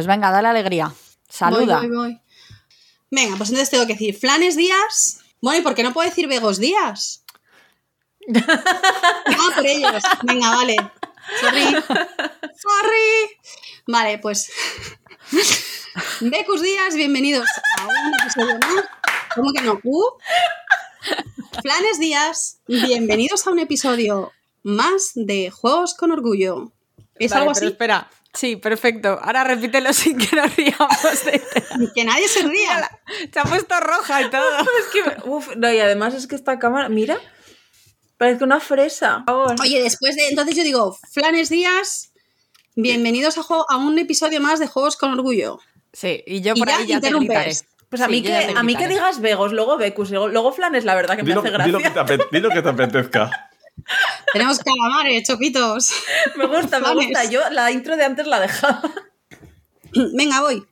Pues venga, dale alegría. Saluda. Voy, voy, voy. Venga, pues entonces tengo que decir Flanes Díaz. Bueno, ¿y por qué no puedo decir Vegos Díaz? Ah, por ellos. Venga, vale. Sorry. Sorry. Vale, pues. Becus Díaz, bienvenidos a un episodio más. ¿Cómo que no? ¿Uh? Flanes Díaz, bienvenidos a un episodio más de Juegos con Orgullo. ¿Es Vale, algo pero así? espera. Sí, perfecto. Ahora repítelo sin que nos riamos de Que nadie se ría. Se ha puesto roja y todo. Es que, uf, no, y además es que esta cámara, mira, parece una fresa. Oye, después de. Entonces yo digo, Flanes Díaz, bienvenidos a, a un episodio más de Juegos con Orgullo. Sí, y yo Y por ya ahí ya te interrumpes. gritaré. Pues a Sí, mí, que, a mí que digas Vegos, luego Becus, luego, luego Flanes, la verdad que me Dilo, hace dilo gracia. que te, ape- dilo que te apetezca. Tenemos calamares, chopitos. Me gusta, me gusta. Yo la intro de antes la dejaba. Venga, voy.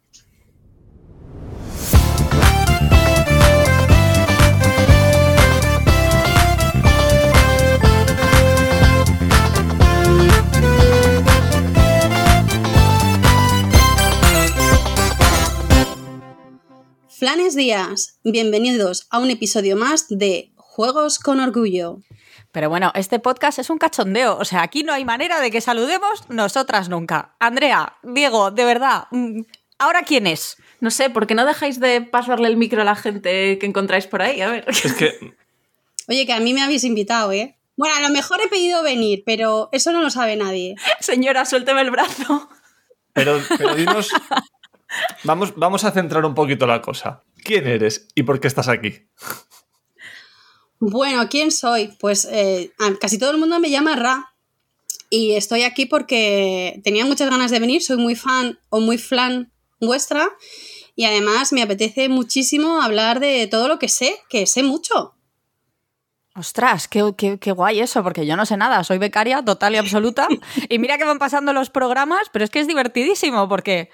Flanes Díaz, bienvenidos a un episodio más de Juegos con Orgullo. Pero bueno, este podcast es un cachondeo. O sea, aquí no hay manera de que saludemos nosotras nunca. Andrea, Diego, de verdad, mm, ¿ahora quién es? No sé, ¿por qué no dejáis de pasarle el micro a la gente que encontráis por ahí? A ver. Es que Oye, que a mí me habéis invitado, ¿eh? Bueno, a lo mejor he pedido venir, pero eso no lo sabe nadie. Señora, suélteme el brazo. Pero, pero dinos. Vamos, vamos a centrar un poquito la cosa. ¿Quién eres y por qué estás aquí? Bueno, ¿quién soy? Pues eh, casi todo el mundo me llama Ra. Y estoy aquí porque tenía muchas ganas de venir, soy muy fan o muy flan vuestra. Y además me apetece muchísimo hablar de todo lo que sé, que sé mucho. Ostras, qué, qué- qué guay eso, porque yo no sé nada, soy becaria total y absoluta. Y mira que van pasando los programas, pero es que es divertidísimo, porque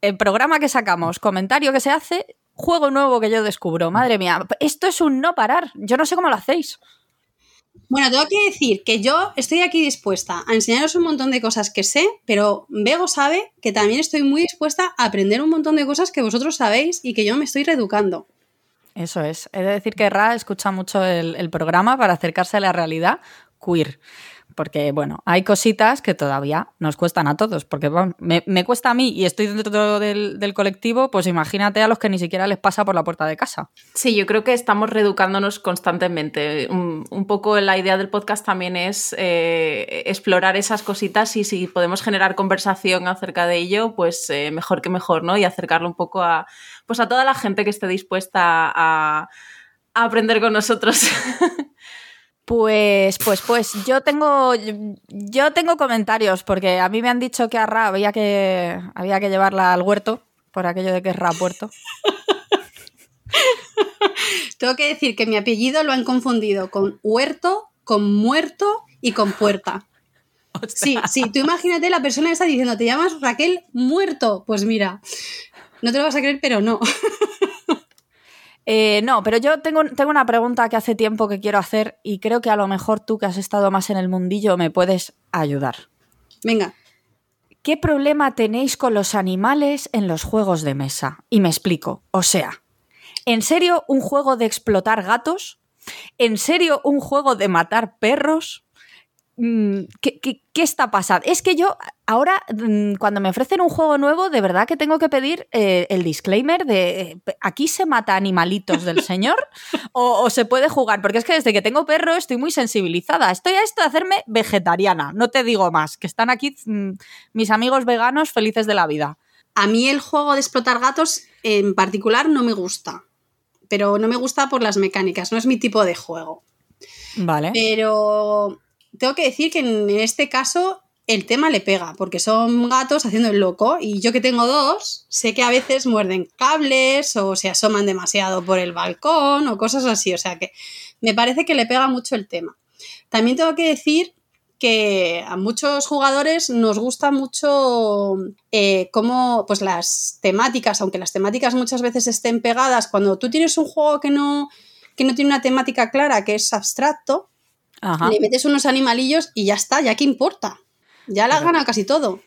el programa que sacamos, comentario que se hace, juego nuevo que yo descubro. Madre mía, esto es un no parar. Yo no sé cómo lo hacéis. Bueno, tengo que decir que yo estoy aquí dispuesta a enseñaros un montón de cosas que sé, pero Bego sabe que también estoy muy dispuesta a aprender un montón de cosas que vosotros sabéis y que yo me estoy reeducando. Eso es. He de decir que Ra escucha mucho el, el programa para acercarse a la realidad queer. Porque, bueno, hay cositas que todavía nos cuestan a todos. Porque bueno, me, cuesta a mí y estoy dentro del, del colectivo, pues imagínate a los que ni siquiera les pasa por la puerta de casa. Sí, yo creo que estamos reeducándonos constantemente. Un, un poco la idea del podcast también es eh, explorar esas cositas y si podemos generar conversación acerca de ello, pues eh, mejor que mejor, ¿no? Y acercarlo un poco a, pues a toda la gente que esté dispuesta a, a aprender con nosotros. Pues, pues, pues, yo tengo, yo tengo comentarios, porque a mí me han dicho que a Ra había que, había que llevarla al huerto, por aquello de que es Ra puerto. Tengo que decir que mi apellido lo han confundido con huerto, con muerto y con puerta. Sí, sí, tú imagínate la persona esa diciendo, te llamas Raquel muerto. Pues mira, no te lo vas a creer, pero no. Eh, no, pero yo tengo, tengo una pregunta que hace tiempo que quiero hacer y creo que a lo mejor tú que has estado más en el mundillo me puedes ayudar. Venga, ¿Qué problema tenéis con los animales en los juegos de mesa? Y me explico. O sea, ¿en serio un juego de explotar gatos? ¿En serio un juego de matar perros? Mm, ¿Qué, qué- qué está pasando? Es que yo ahora, mm, cuando me ofrecen un juego nuevo, de verdad que tengo que pedir eh, el disclaimer de eh, aquí se mata animalitos del señor o, o se puede jugar, porque es que desde que tengo perro estoy muy sensibilizada. Estoy a esto de hacerme vegetariana, no te digo más, que están aquí mm, mis amigos veganos felices de la vida. a mí el juego de explotar gatos en particular no me gusta. Pero no me gusta por las mecánicas, no es mi tipo de juego. Vale. Pero tengo que decir que en este caso el tema le pega, porque son gatos haciendo el loco y yo que tengo dos, sé que a veces muerden cables o se asoman demasiado por el balcón o cosas así, o sea que me parece que le pega mucho el tema. También tengo que decir que a muchos jugadores nos gusta mucho eh, cómo pues las temáticas, aunque las temáticas muchas veces estén pegadas, cuando tú tienes un juego que no, que no tiene una temática clara, que es abstracto, Ajá. le metes unos animalillos y ya está, ya que importa. Ya la Pero- gana casi todo.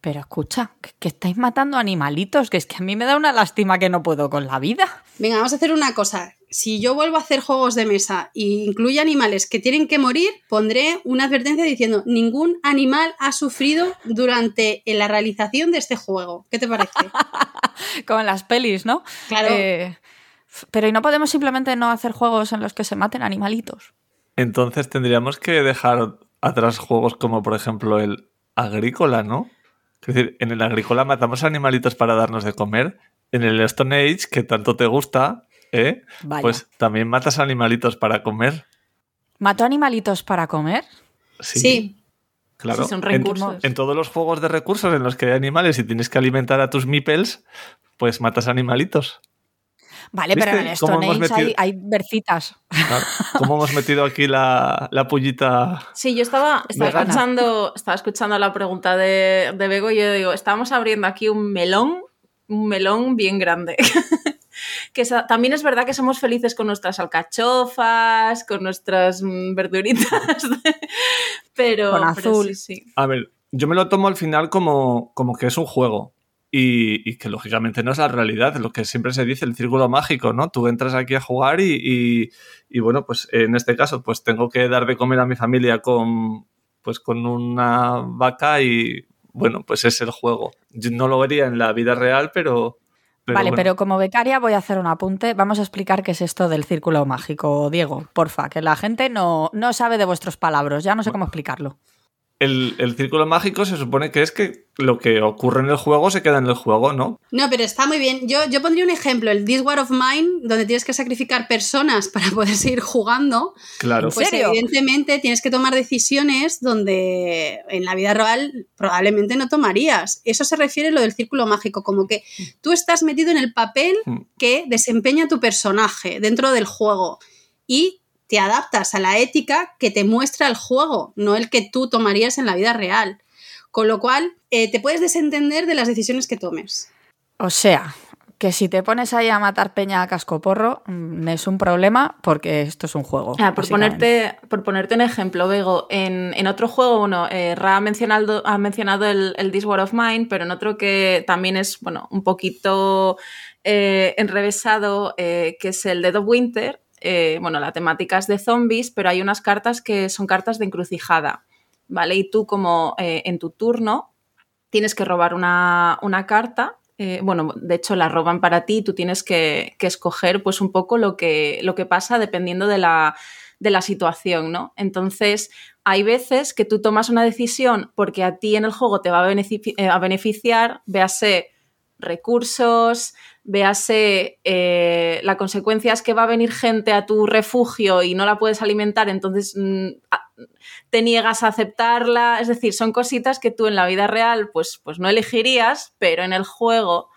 Pero escucha, que, que estáis matando animalitos, que es que a mí me da una lástima que no puedo con la vida. Venga, vamos a hacer una cosa. Si yo vuelvo a hacer juegos de mesa e incluye animales que tienen que morir, pondré una advertencia diciendo ningún animal ha sufrido durante la realización de este juego. ¿Qué te parece? Como en las pelis, ¿no? Claro. Eh, pero ¿y no podemos simplemente no hacer juegos en los que se maten animalitos? Entonces tendríamos que dejar atrás juegos como, por ejemplo, el agrícola, ¿no? Es decir, en el agrícola matamos animalitos para darnos de comer. En el Stone Age, que tanto te gusta, ¿eh? Vaya. Pues también matas animalitos para comer. ¿Mató animalitos para comer? Sí. Sí. Claro. Sí, son En- recursos. En, todos los juegos de recursos en los que hay animales y tienes que alimentar a tus meeples, pues matas animalitos. Vale, pero en ¿Viste el Stone Age hay, metido- hay versitas. ¿Cómo hemos metido aquí la, la pullita? Sí, yo estaba, estaba, escuchando, estaba escuchando la pregunta de, de Bego y yo digo, estamos abriendo aquí un melón, un melón bien grande. que también es verdad que somos felices con nuestras alcachofas, con nuestras mm, verduritas, pero, Con pero azul. sí, sí. A ver, yo me lo tomo al final como, como que es un juego. Y, y que lógicamente no es la realidad, lo que siempre se dice, el círculo mágico, ¿no? Tú entras aquí a jugar y, y- y, bueno, pues en este caso, pues tengo que dar de comer a mi familia con, pues con una vaca y bueno, pues es el juego. Yo no lo vería en la vida real, pero... vale, bueno. pero como becaria voy a hacer un apunte. Vamos a explicar qué es esto del círculo mágico, Diego, porfa, que la gente no, no sabe de vuestros palabras, ya no sé cómo explicarlo. El, el círculo mágico se supone que es que lo que ocurre en el juego se queda en el juego, ¿no? No, pero está muy bien. Yo, yo pondría un ejemplo, el This War of Mine, donde tienes que sacrificar personas para poder seguir jugando. Claro. ¿En Pues serio? evidentemente tienes que tomar decisiones donde en la vida real probablemente no tomarías. Eso se refiere a lo del círculo mágico, como que tú estás metido en el papel Mm. que desempeña tu personaje dentro del juego y te adaptas a la ética que te muestra el juego, no el que tú tomarías en la vida real. Con lo cual, eh, te puedes desentender de las decisiones que tomes. O sea, que si te pones ahí a matar peña a cascoporro, mm, es un problema porque esto es un juego. Ah, por, ponerte, por ponerte un ejemplo, Bego, en, en otro juego, bueno, eh, Ra ha mencionado, ha mencionado el, el This War of Mine, pero en otro que también es, bueno, un poquito eh, enrevesado, eh, que es el Dead of Winter. Eh, bueno, la temática es de zombies, pero hay unas cartas que son cartas de encrucijada, ¿vale? Y tú como eh, en tu turno tienes que robar una, una carta. eh, bueno, de hecho la roban para ti y tú tienes que, que escoger pues un poco lo que, lo que pasa dependiendo de la, de la situación, ¿no? Entonces, hay veces que tú tomas una decisión porque a ti en el juego te va a, a beneficiar, véase recursos, véase eh, la consecuencia es que va a venir gente a tu refugio y no la puedes alimentar, entonces mm, te niegas a aceptarla. Es decir, son cositas que tú en la vida real pues, pues no elegirías, pero en el juego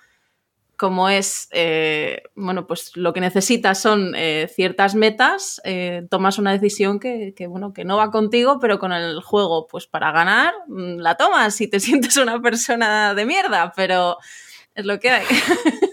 como es, eh, bueno, pues lo que necesitas son eh, ciertas metas, tomas una decisión que, que, bueno, que no va contigo, pero con el juego, pues para ganar, mm, la tomas y te sientes una persona de mierda, pero es lo que hay.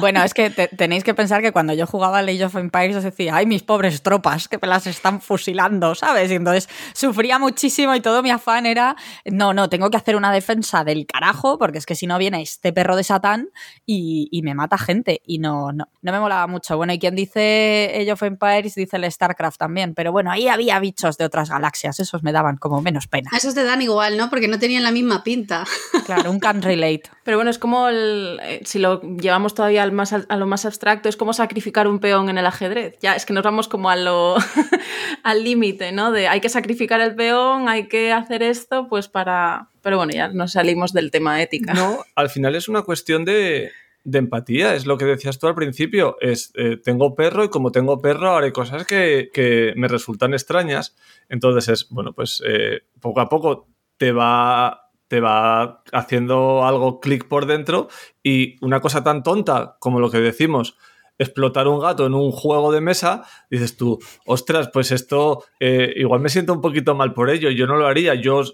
Bueno, es que te- tenéis que pensar que cuando yo jugaba a Age of Empires os decía, ay, mis pobres tropas, que me las están fusilando, ¿sabes? Y entonces sufría muchísimo y todo mi afán era, no, no, tengo que hacer una defensa del carajo, porque es que si no viene este perro de Satán y, y me mata gente. Y no, no, no me molaba mucho. Bueno, y quien dice Age of Empires dice el StarCraft también, pero bueno, ahí había bichos de otras galaxias, esos me daban como menos pena. A esos te dan igual, ¿no? Porque no tenían la misma pinta. Claro, un can relate. Pero bueno, es como el, eh, si lo llevamos todavía al más, a lo más abstracto, es como sacrificar un peón en el ajedrez. Ya es que nos vamos como a lo al límite, ¿no? De hay que sacrificar el peón, hay que hacer esto, pues para. Pero bueno, ya nos salimos del tema ética. No, al final es una cuestión de, de empatía, es lo que decías tú al principio. Es eh, tengo perro y como tengo perro haré cosas que, que me resultan extrañas. Entonces es, bueno, pues eh, poco a poco te va, te va haciendo algo clic por dentro y una cosa tan tonta como lo que decimos. Explotar un gato en un juego de mesa, dices tú, ostras, pues esto eh, igual me siento un poquito mal por ello, yo no lo haría, yo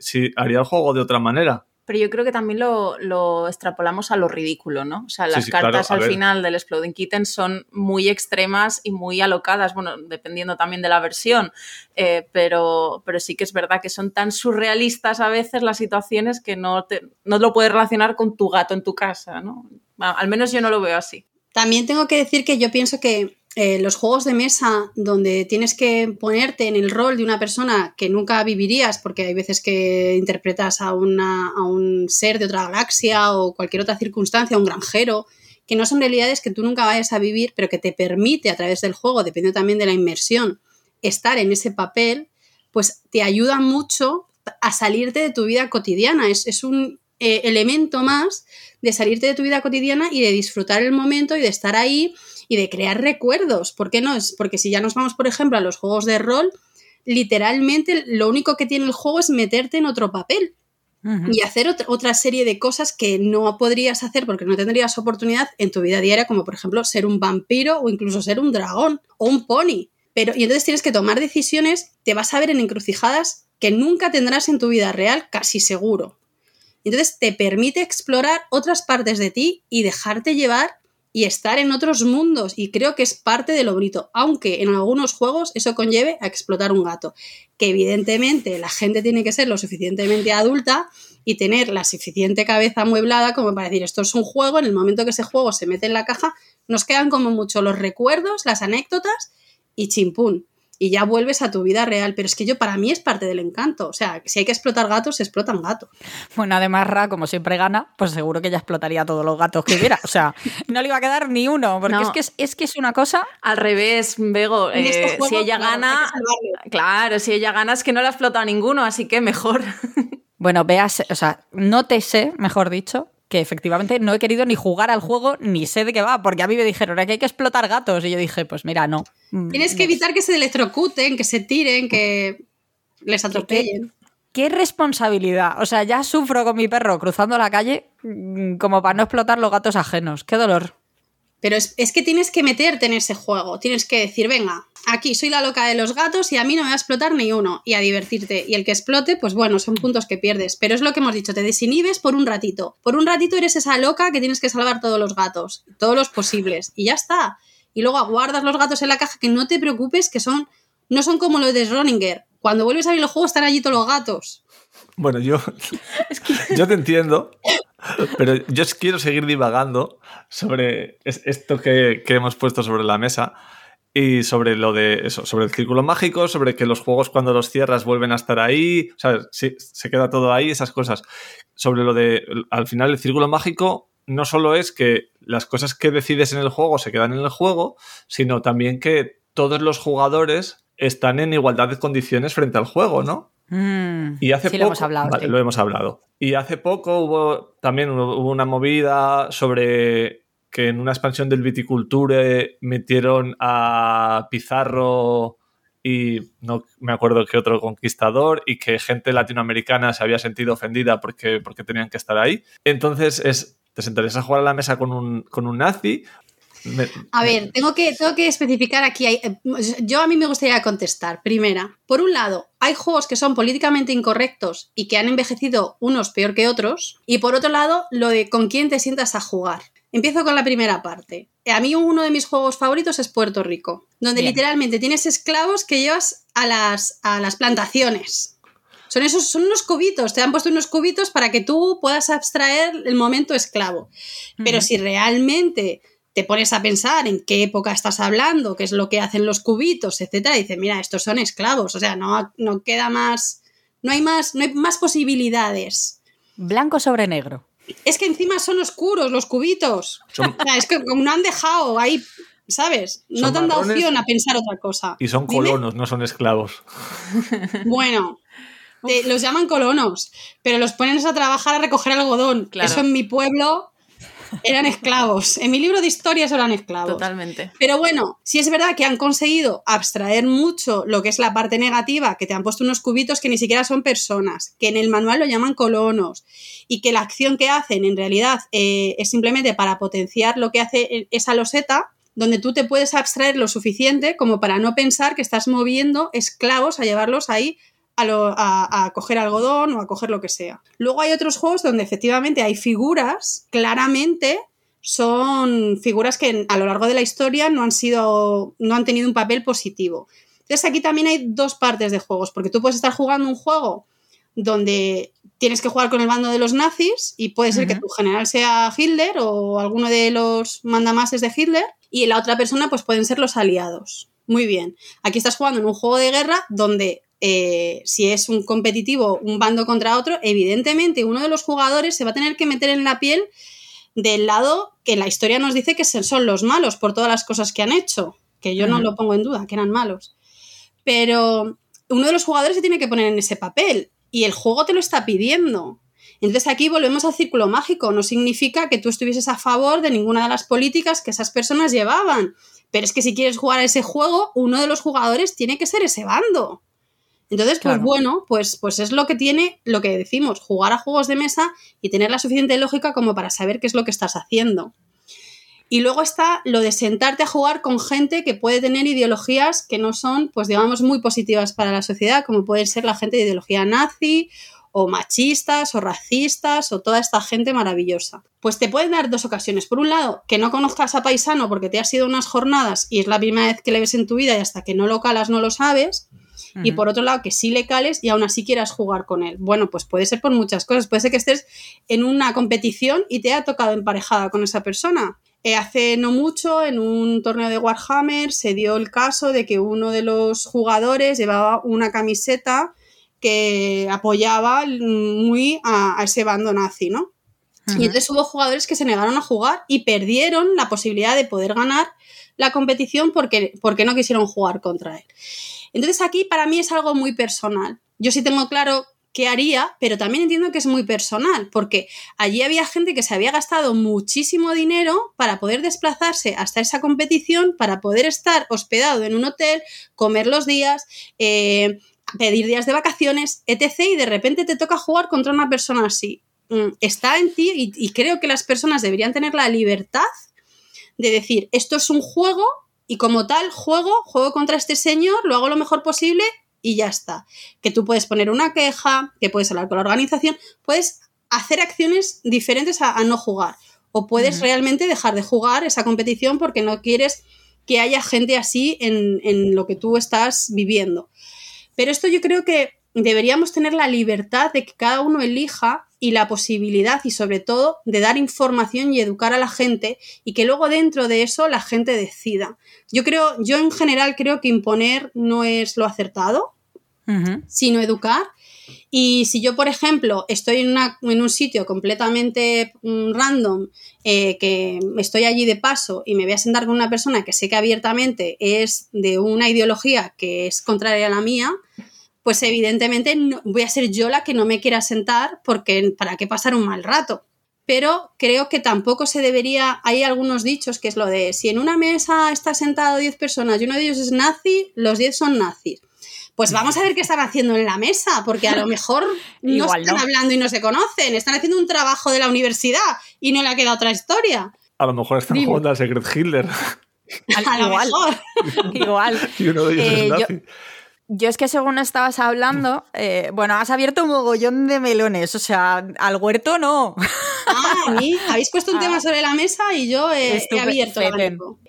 si, haría el juego de otra manera. Pero yo creo que también lo, lo extrapolamos a lo ridículo, ¿no? O sea, las sí, cartas claro, al ver. final del Exploding Kitten son muy extremas y muy alocadas, bueno, dependiendo también de la versión, eh, pero, pero sí que es verdad que son tan surrealistas a veces las situaciones que no, te, no lo puedes relacionar con tu gato en tu casa, ¿no? Al menos yo no lo veo así. También tengo que decir que yo pienso que eh, los juegos de mesa donde tienes que ponerte en el rol de una persona que nunca vivirías, porque hay veces que interpretas a, una- a un ser de otra galaxia o cualquier otra circunstancia, un granjero, que no son realidades que tú nunca vayas a vivir, pero que te permite a través del juego, dependiendo también de la inmersión, estar en ese papel, pues te ayuda mucho a salirte de tu vida cotidiana. Es, es un eh, elemento más de salirte de tu vida cotidiana y de disfrutar el momento y de estar ahí y de crear recuerdos. ¿Por qué no? Es porque si ya nos vamos, por ejemplo, a los juegos de rol, literalmente lo único que tiene el juego es meterte en otro papel y hacer otra, otra serie de cosas que no podrías hacer porque no tendrías oportunidad en tu vida diaria, como por ejemplo ser un vampiro o incluso ser un dragón o un pony. Pero, y entonces tienes que tomar decisiones, te vas a ver en encrucijadas que nunca tendrás en tu vida real, casi seguro. Entonces te permite explorar otras partes de ti y dejarte llevar y estar en otros mundos. Y creo que es parte de lo bonito, aunque en algunos juegos eso conlleve a explotar un gato. Que evidentemente la gente tiene que ser lo suficientemente adulta y tener la suficiente cabeza amueblada como para decir esto es un juego, en el momento que ese juego se mete en la caja, nos quedan como mucho los recuerdos, las anécdotas y chimpún. Y ya vuelves a tu vida real. Pero es que yo, para mí, es parte del encanto. O sea, si hay que explotar gatos, se explotan gatos. Bueno, además Ra, como siempre gana, pues seguro que ya explotaría todos los gatos que hubiera. O sea, no le iba a quedar ni uno, porque No. es, que es, es que es una cosa... Al revés, Bego, En este eh, juego, si ella claro, gana, claro, si ella gana es que no le ha explotado ninguno, así que mejor. Bueno, veas, o sea, no te sé, mejor dicho, que efectivamente no he querido ni jugar al juego ni sé de qué va, porque a mí me dijeron que hay que explotar gatos y yo dije, pues mira, no. Mm, Tienes que evitar que se electrocuten, que se tiren, que les atropellen. Qué responsabilidad. O sea, ya sufro con mi perro cruzando la calle mm, como para no explotar los gatos ajenos. Qué dolor. Pero es, es que tienes que meterte en ese juego. Tienes que decir, venga, aquí soy la loca de los gatos y a mí no me va a explotar ni uno. Y a divertirte. Y el que explote, pues bueno, son puntos que pierdes. Pero es lo que hemos dicho, te desinhibes por un ratito. Por un ratito eres esa loca que tienes que salvar todos los gatos. Todos los posibles. Y ya está. Y luego aguardas los gatos en la caja, que no te preocupes, que son. No son como los de Roninger. Cuando vuelves a abrir el juego están allí todos los gatos. Bueno, yo, yo te entiendo, pero yo quiero seguir divagando sobre es- esto que, que hemos puesto sobre la mesa y sobre lo de eso, sobre el círculo mágico, sobre que los juegos cuando los cierras vuelven a estar ahí, o sea, se queda todo ahí, esas cosas. Sobre lo de, al final, el círculo mágico no solo es que las cosas que decides en el juego se quedan en el juego, sino también que todos los jugadores están en igualdad de condiciones frente al juego, ¿no? Mm, Y hace sí, poco, lo hemos hablado. Vale, sí. lo hemos hablado. Y hace poco hubo también hubo una movida sobre que en una expansión del Viticulture metieron a Pizarro y no me acuerdo qué otro conquistador y que gente latinoamericana se había sentido ofendida porque, porque tenían que estar ahí. Entonces es, te sentarías a jugar a la mesa con un, con un nazi. A ver, tengo que, tengo que especificar aquí. eh, yo a mí me gustaría contestar. Primera, por un lado, hay juegos que son políticamente incorrectos y que han envejecido unos peor que otros. Y por otro lado, lo de con quién te sientas a jugar. Empiezo con la primera parte. A mí uno de mis juegos favoritos es Puerto Rico, donde Bien. literalmente tienes esclavos que llevas a las, a las plantaciones. Son esos, son unos cubitos, te han puesto unos cubitos para que tú puedas abstraer el momento esclavo. Pero si realmente te pones a pensar en qué época estás hablando, qué es lo que hacen los cubitos, etcétera, y dices, mira, estos son esclavos, o sea, no, no queda más, no hay más, no hay más posibilidades. Blanco sobre negro. Es que encima son oscuros los cubitos. son- O sea, es que como no han dejado ahí, ¿sabes? No Son te han dado opción a pensar otra cosa. y son Dime. colonos, no son esclavos. Bueno, te- los llaman colonos, pero los ponen a trabajar a recoger algodón. Claro. Eso en mi pueblo eran esclavos. En mi libro de historias eran esclavos. Totalmente. Pero bueno, sí es verdad que han conseguido abstraer mucho lo que es la parte negativa, que te han puesto unos cubitos que ni siquiera son personas, que en el manual lo llaman colonos, y que la acción que hacen en realidad eh, es simplemente para potenciar lo que hace esa loseta, donde tú te puedes abstraer lo suficiente como para no pensar que estás moviendo esclavos a llevarlos ahí a, lo- a- a coger algodón o a coger lo que sea. Luego hay otros juegos donde efectivamente hay figuras, claramente son figuras que a lo largo de la historia no han sido, no han tenido un papel positivo. Entonces aquí también hay dos partes de juegos, porque tú puedes estar jugando un juego donde tienes que jugar con el bando de los nazis y puede ser que tu general sea Hitler o alguno de los mandamases de Hitler y la otra persona pues pueden ser los aliados. Muy bien. Aquí estás jugando en un juego de guerra donde eh, si es un competitivo, un bando contra otro, evidentemente uno de los jugadores se va a tener que meter en la piel del lado que la historia nos dice que son los malos por todas las cosas que han hecho, que yo no lo pongo en duda, que eran malos. Pero uno de los jugadores se tiene que poner en ese papel y el juego te lo está pidiendo. Entonces aquí volvemos al círculo mágico. No significa que tú estuvieses a favor de ninguna de las políticas que esas personas llevaban. Pero es que si quieres jugar a ese juego, uno de los jugadores tiene que ser ese bando. Entonces, pues Claro. bueno, pues, pues es lo que tiene, lo que decimos, jugar a juegos de mesa y tener la suficiente lógica como para saber qué es lo que estás haciendo. Y luego está lo de sentarte a jugar con gente que puede tener ideologías que no son, pues digamos, muy positivas para la sociedad, como puede ser la gente de ideología nazi o machistas o racistas o toda esta gente maravillosa. Pues te pueden dar dos ocasiones. Por un lado, que no conozcas a Paisano porque te has ido unas jornadas y es la primera vez que le ves en tu vida y hasta que no lo calas no lo sabes. Y por otro lado, que sí le cales y aún así quieras jugar con él. Bueno, pues puede ser por muchas cosas. Puede ser que estés en una competición y te ha tocado emparejada con esa persona. Eh, hace no mucho, en un torneo de Warhammer, se dio el caso de que uno de los jugadores llevaba una camiseta que apoyaba muy a, a ese bando nazi, ¿no? Y entonces hubo jugadores que se negaron a jugar y perdieron la posibilidad de poder ganar la competición porque, porque no quisieron jugar contra él. Entonces aquí para mí es algo muy personal. Yo sí tengo claro qué haría, pero también entiendo que es muy personal, porque allí había gente que se había gastado muchísimo dinero para poder desplazarse hasta esa competición, para poder estar hospedado en un hotel, comer los días, eh, pedir días de vacaciones, etc. Y de repente te toca jugar contra una persona así. Mm, Está en ti y, y creo que las personas deberían tener la libertad de decir, esto es un juego y como tal juego, juego contra este señor, lo hago lo mejor posible y ya está. Que tú puedes poner una queja, que puedes hablar con la organización, puedes hacer acciones diferentes a, a no jugar. O puedes realmente dejar de jugar esa competición porque no quieres que haya gente así en, en lo que tú estás viviendo. Pero esto yo creo que deberíamos tener la libertad de que cada uno elija y la posibilidad y sobre todo de dar información y educar a la gente y que luego dentro de eso la gente decida. Yo creo, yo en general creo que imponer no es lo acertado, sino educar. Y si yo, por ejemplo, estoy en, una- en un sitio completamente mm, random, eh, que estoy allí de paso y me voy a sentar con una persona que sé que abiertamente es de una ideología que es contraria a la mía, pues evidentemente no- voy a ser yo la que no me quiera sentar porque para qué pasar un mal rato. Pero creo que tampoco se debería, hay algunos dichos que es lo de si en una mesa está sentado 10 personas y uno de ellos es nazi, los 10 son nazis. Pues vamos a ver qué están haciendo en la mesa, porque a lo mejor no Igual están no. hablando y no se conocen, están haciendo un trabajo de la universidad y no le ha quedado otra historia. A lo mejor están Dime. jugando al Secret Hitler A lo Igual. mejor. Igual. y uno de ellos Eh, es yo- nazi. Yo es que según estabas hablando, eh, bueno, has abierto un mogollón de melones, o sea, al huerto no. Ah, a mí habéis puesto un Ah. tema sobre la mesa y yo he, he abierto.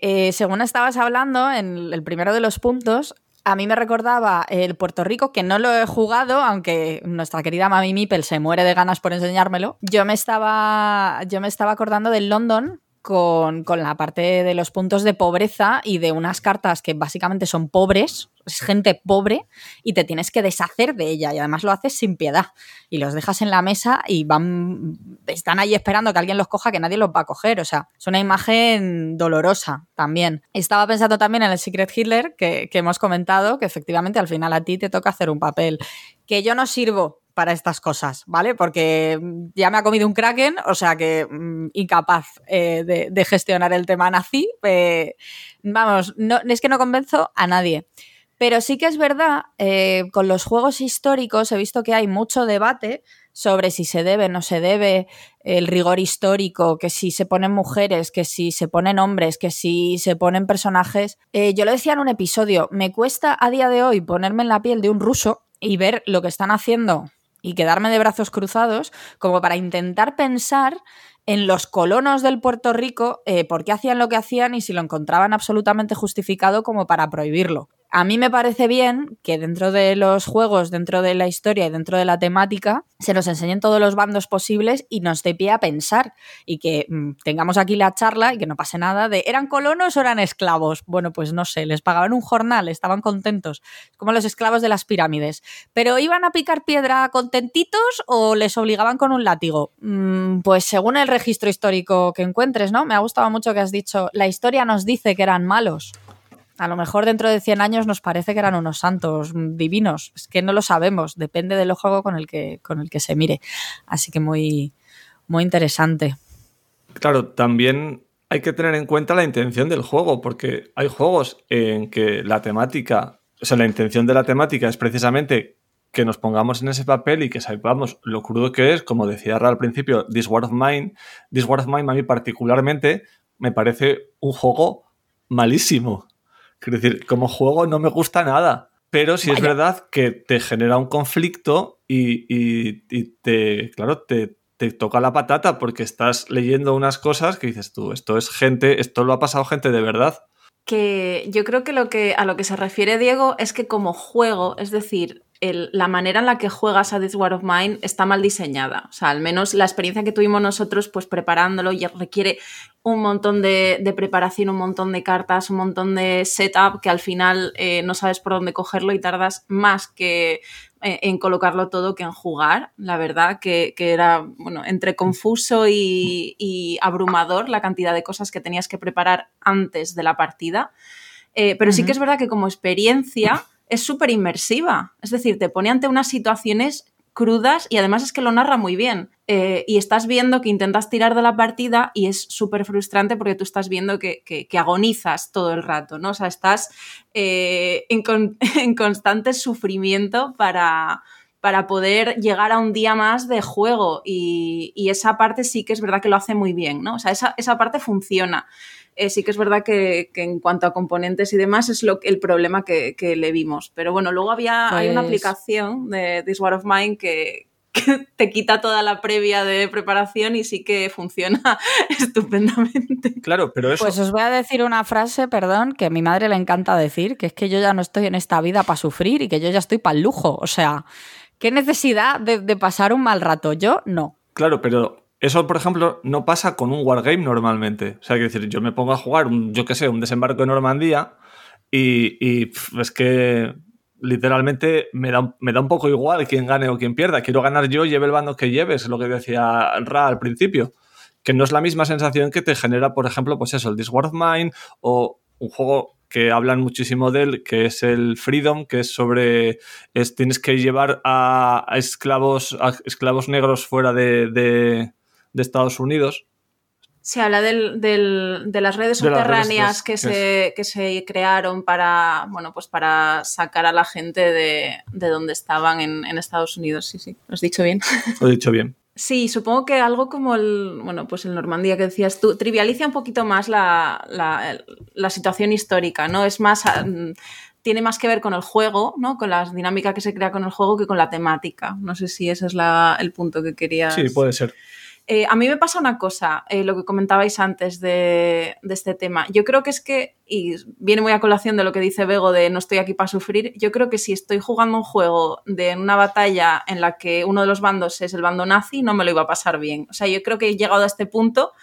Eh, según estabas hablando, en el primero de los puntos, a mí me recordaba el Puerto Rico, que no lo he jugado, aunque nuestra querida Mami Mipel se muere de ganas por enseñármelo. Yo me estaba, yo me estaba acordando del London con, con la parte de los puntos de pobreza y de unas cartas que básicamente son pobres, es gente pobre, y te tienes que deshacer de ella, y además lo haces sin piedad. Y los dejas en la mesa y van. están ahí esperando que alguien los coja, que nadie los va a coger. O sea, es una imagen dolorosa también. Estaba pensando también en el Secret Hitler que, que hemos comentado, que efectivamente al final a ti te toca hacer un papel. Que yo no sirvo para estas cosas, ¿vale? Porque ya me ha comido un kraken, o sea que mm, incapaz eh, de, gestionar el tema nazi. eh, vamos, no, es que no convenzo a nadie. Pero sí que es verdad, eh, con los juegos históricos he visto que hay mucho debate sobre si se debe, no se debe, el rigor histórico, que si se ponen mujeres, que si se ponen hombres, que si se ponen personajes. Yo lo decía en un episodio, me cuesta a día de hoy ponerme en la piel de un ruso y ver lo que están haciendo y quedarme de brazos cruzados como para intentar pensar en los colonos del Puerto Rico eh, por qué hacían lo que hacían y si lo encontraban absolutamente justificado como para prohibirlo a mí me parece bien que dentro de los juegos, dentro de la historia y dentro de la temática, se nos enseñen todos los bandos posibles y nos dé pie a pensar y que mm, tengamos aquí la charla y que no pase nada de ¿eran colonos o eran esclavos? Bueno, pues no sé, les pagaban un jornal, estaban contentos, como los esclavos de las pirámides. ¿Pero iban a picar piedra contentitos o les obligaban con un látigo? Mm, pues según el registro histórico que encuentres, ¿no? Me ha gustado mucho que has dicho, la historia nos dice que eran malos. A lo mejor dentro de 100 años nos parece que eran unos santos divinos. Es que no lo sabemos, depende del juego con el que, con el que se mire. Así que muy, muy interesante. Claro, también hay que tener en cuenta la intención del juego, porque hay juegos en que la temática, o sea, la intención de la temática es precisamente que nos pongamos en ese papel y que sepamos lo crudo que es, como decía Ra al principio, This War of Mine. This War of Mine a mí particularmente me parece un juego malísimo. Quiero decir, como juego no me gusta nada. Pero sí es verdad que te genera un conflicto y, te, claro, te, te, toca la patata porque estás leyendo unas cosas que dices tú, esto es gente, esto lo ha pasado gente de verdad. Que yo creo que, lo que a lo que se refiere Diego es que como juego, es decir, la manera en la que juegas a This War of Mine está mal diseñada. O sea, al menos la experiencia que tuvimos nosotros, pues preparándolo, ya requiere un montón de, preparación, un montón de cartas, un montón de setup que al final eh, no sabes por dónde cogerlo y tardas más que eh, en colocarlo todo que en jugar. La verdad que, era, bueno, entre confuso y, abrumador la cantidad de cosas que tenías que preparar antes de la partida. Eh, pero sí que es verdad que como experiencia es súper inmersiva. Es decir, te pone ante unas situaciones crudas y además es que lo narra muy bien. Eh, y estás viendo que intentas tirar de la partida y es súper frustrante porque tú estás viendo que, agonizas todo el rato, ¿no? O sea, estás eh, en, constante sufrimiento para, para poder llegar a un día más de juego y, esa parte sí que es verdad que lo hace muy bien, ¿no? O sea, esa, esa parte funciona. Eh, sí que es verdad que, en cuanto a componentes y demás es lo, el problema que, le vimos. Pero bueno, luego había hay una pues aplicación de This War of Mine que, te quita toda la previa de preparación y sí que funciona estupendamente. Claro, pero eso. Pues os voy a decir una frase, perdón, que a mi madre le encanta decir, que es que yo ya no estoy en esta vida para sufrir y que yo ya estoy para el lujo. O sea, ¿qué necesidad de, de pasar un mal rato? Yo no. Claro, pero eso, por ejemplo, no pasa con un wargame normalmente. O sea, que decir, yo me pongo a jugar, un, yo qué sé, un desembarco de Normandía y, es que literalmente me da, me da un poco igual quién gane o quién pierda. Quiero ganar yo, lleve el bando que lleves, es lo que decía Ra al principio. Que no es la misma sensación que te genera, por ejemplo, pues eso, el War of Mine o un juego que hablan muchísimo de él, que es el Freedom, que es sobre es, tienes que llevar a, esclavos a esclavos negros fuera de, de Estados Unidos. Se habla del, de las redes subterráneas que, se, que se crearon para, bueno, pues para sacar a la gente de, de donde estaban en, en, Estados Unidos. Sí, sí, lo has dicho bien. Lo he dicho bien. Sí, supongo que algo como el, bueno, pues el Normandía que decías tú, trivializa un poquito más la, la, la situación histórica, ¿no? Es más, mm, tiene más que ver con el juego, ¿no? Con la dinámica que se crea con el juego que con la temática. No sé si ese es la, el punto que querías. Sí, puede ser. Eh, a mí me pasa una cosa, eh, lo que comentabais antes de, este tema. Yo creo que es que, y viene muy a colación de lo que dice Bego de no estoy aquí para sufrir, yo creo que si estoy jugando un juego de una batalla en la que uno de los bandos es el bando nazi, no me lo iba a pasar bien. O sea, yo creo que he llegado a este punto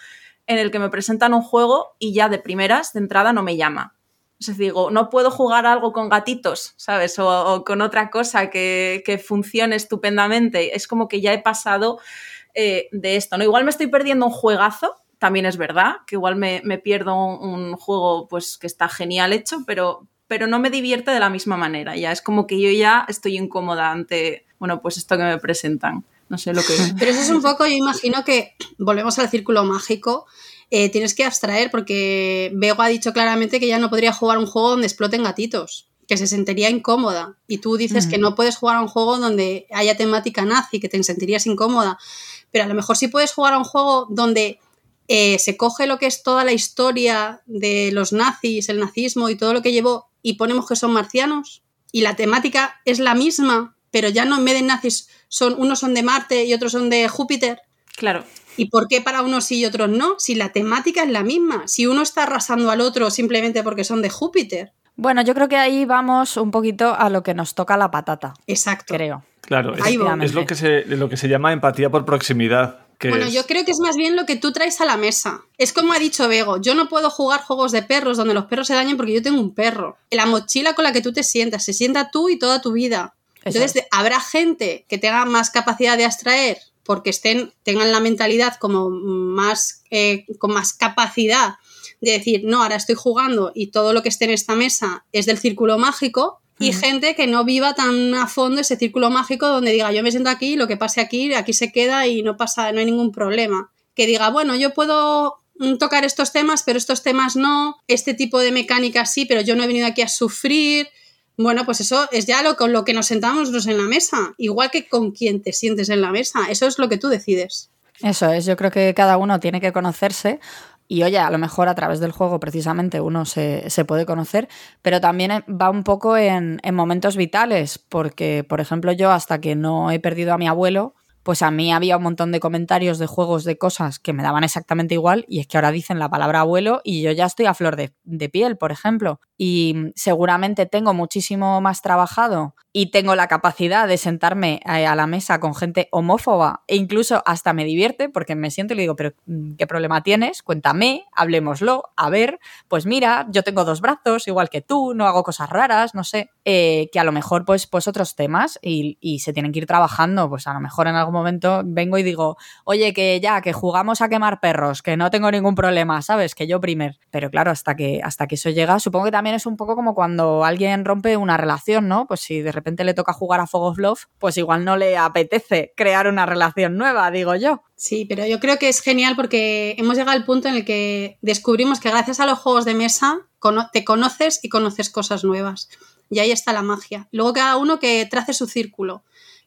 en el que me presentan un juego y ya de primeras, de entrada, no me llama. O digo, no puedo jugar algo con gatitos, ¿sabes? O, con otra cosa que, que funcione estupendamente. Es como que ya he pasado eh, de esto, ¿no? Igual me estoy perdiendo un juegazo, también es verdad, que igual me, pierdo un, juego pues que está genial hecho, pero, pero no me divierte de la misma manera. Ya es como que yo ya estoy incómoda ante, bueno, pues esto que me presentan. No sé lo que. Pero eso es un poco, yo imagino que volvemos al círculo mágico. Eh, tienes que abstraer porque Bego ha dicho claramente que ya no podría jugar un juego donde exploten gatitos que se sentiría incómoda. Y tú dices que no puedes jugar a un juego donde haya temática nazi, que te sentirías incómoda. Pero a lo mejor sí puedes jugar a un juego donde eh, se coge lo que es toda la historia de los nazis, el nazismo y todo lo que llevó y ponemos que son marcianos y la temática es la misma pero ya no en vez de nazis son unos son de Marte y otros son de Júpiter. Claro. ¿Y por qué para unos sí y otros no? Si la temática es la misma, si uno está arrasando al otro simplemente porque son de Júpiter. Bueno, yo creo que ahí vamos un poquito a lo que nos toca la patata. Exacto. Creo. Claro, es, lo, que se, lo que se llama empatía por proximidad. Que Bueno, es- yo creo que es más bien lo que tú traes a la mesa. Es como ha dicho Bego, yo no puedo jugar juegos de perros donde los perros se dañen porque yo tengo un perro. La mochila con la que tú te sientas, se sienta tú y toda tu vida. Entonces, es. habrá gente que tenga más capacidad de abstraer porque estén, tengan la mentalidad como más, eh, con más capacidad de decir, no, ahora estoy jugando y todo lo que esté en esta mesa es del círculo mágico. Y gente que no viva tan a fondo ese círculo mágico donde diga, yo me siento aquí, lo que pase aquí, aquí se queda y no pasa, no hay ningún problema. Que diga, bueno, yo puedo tocar estos temas, pero estos temas no, este tipo de mecánica sí, pero yo no he venido aquí a sufrir. Bueno, pues eso es ya lo con lo que nos sentamos nosotros en la mesa, igual que con quien te sientes en la mesa, eso es lo que tú decides. Eso es, yo creo que cada uno tiene que conocerse y oye, a lo mejor a través del juego precisamente uno se, se puede conocer, pero también eh, va un poco en, en momentos vitales, porque por ejemplo yo hasta que no he perdido a mi abuelo, pues a mí había un montón de comentarios de juegos, de cosas que me daban exactamente igual y es que ahora dicen la palabra abuelo y yo ya estoy a flor de, piel, por ejemplo. Y seguramente tengo muchísimo más trabajado y tengo la capacidad de sentarme eh, a la mesa con gente homófoba e incluso hasta me divierte porque me siento y le digo, pero mm, ¿qué problema tienes? Cuéntame, hablemoslo, a ver, pues mira, yo tengo dos brazos igual que tú, no hago cosas raras, no sé, eh, que a lo mejor pues, pues otros temas y, se tienen que ir trabajando, pues a lo mejor en algún momento vengo y digo, oye, que ya, que jugamos a quemar perros, que no tengo ningún problema, ¿sabes? Que yo primer. Pero claro, hasta que, hasta que eso llega, supongo que también es un poco como cuando alguien rompe una relación, ¿no? Pues si de repente le toca jugar a Fog of Love, pues igual no le apetece crear una relación nueva, digo yo. Sí, pero yo creo que es genial porque hemos llegado al punto en el que descubrimos que gracias a los juegos de mesa te conoces y conoces cosas nuevas. Y ahí está la magia. Luego cada uno que trace su círculo.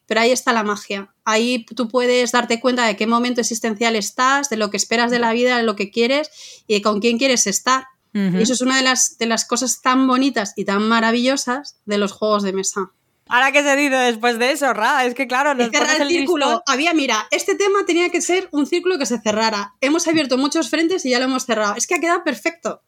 Pero ahí está la magia. Ahí tú puedes darte cuenta de qué momento existencial estás, de lo que esperas de la vida, de lo que quieres y de con quién quieres estar. Y eso es una de las, de las cosas tan bonitas y tan maravillosas de los juegos de mesa. Ahora que se dice después de eso, Ra, es que claro, nos Y cerrar el círculo. listón. Había, mira, este tema tenía que ser un círculo que se cerrara. Hemos abierto muchos frentes y ya lo hemos cerrado. Es que ha quedado perfecto.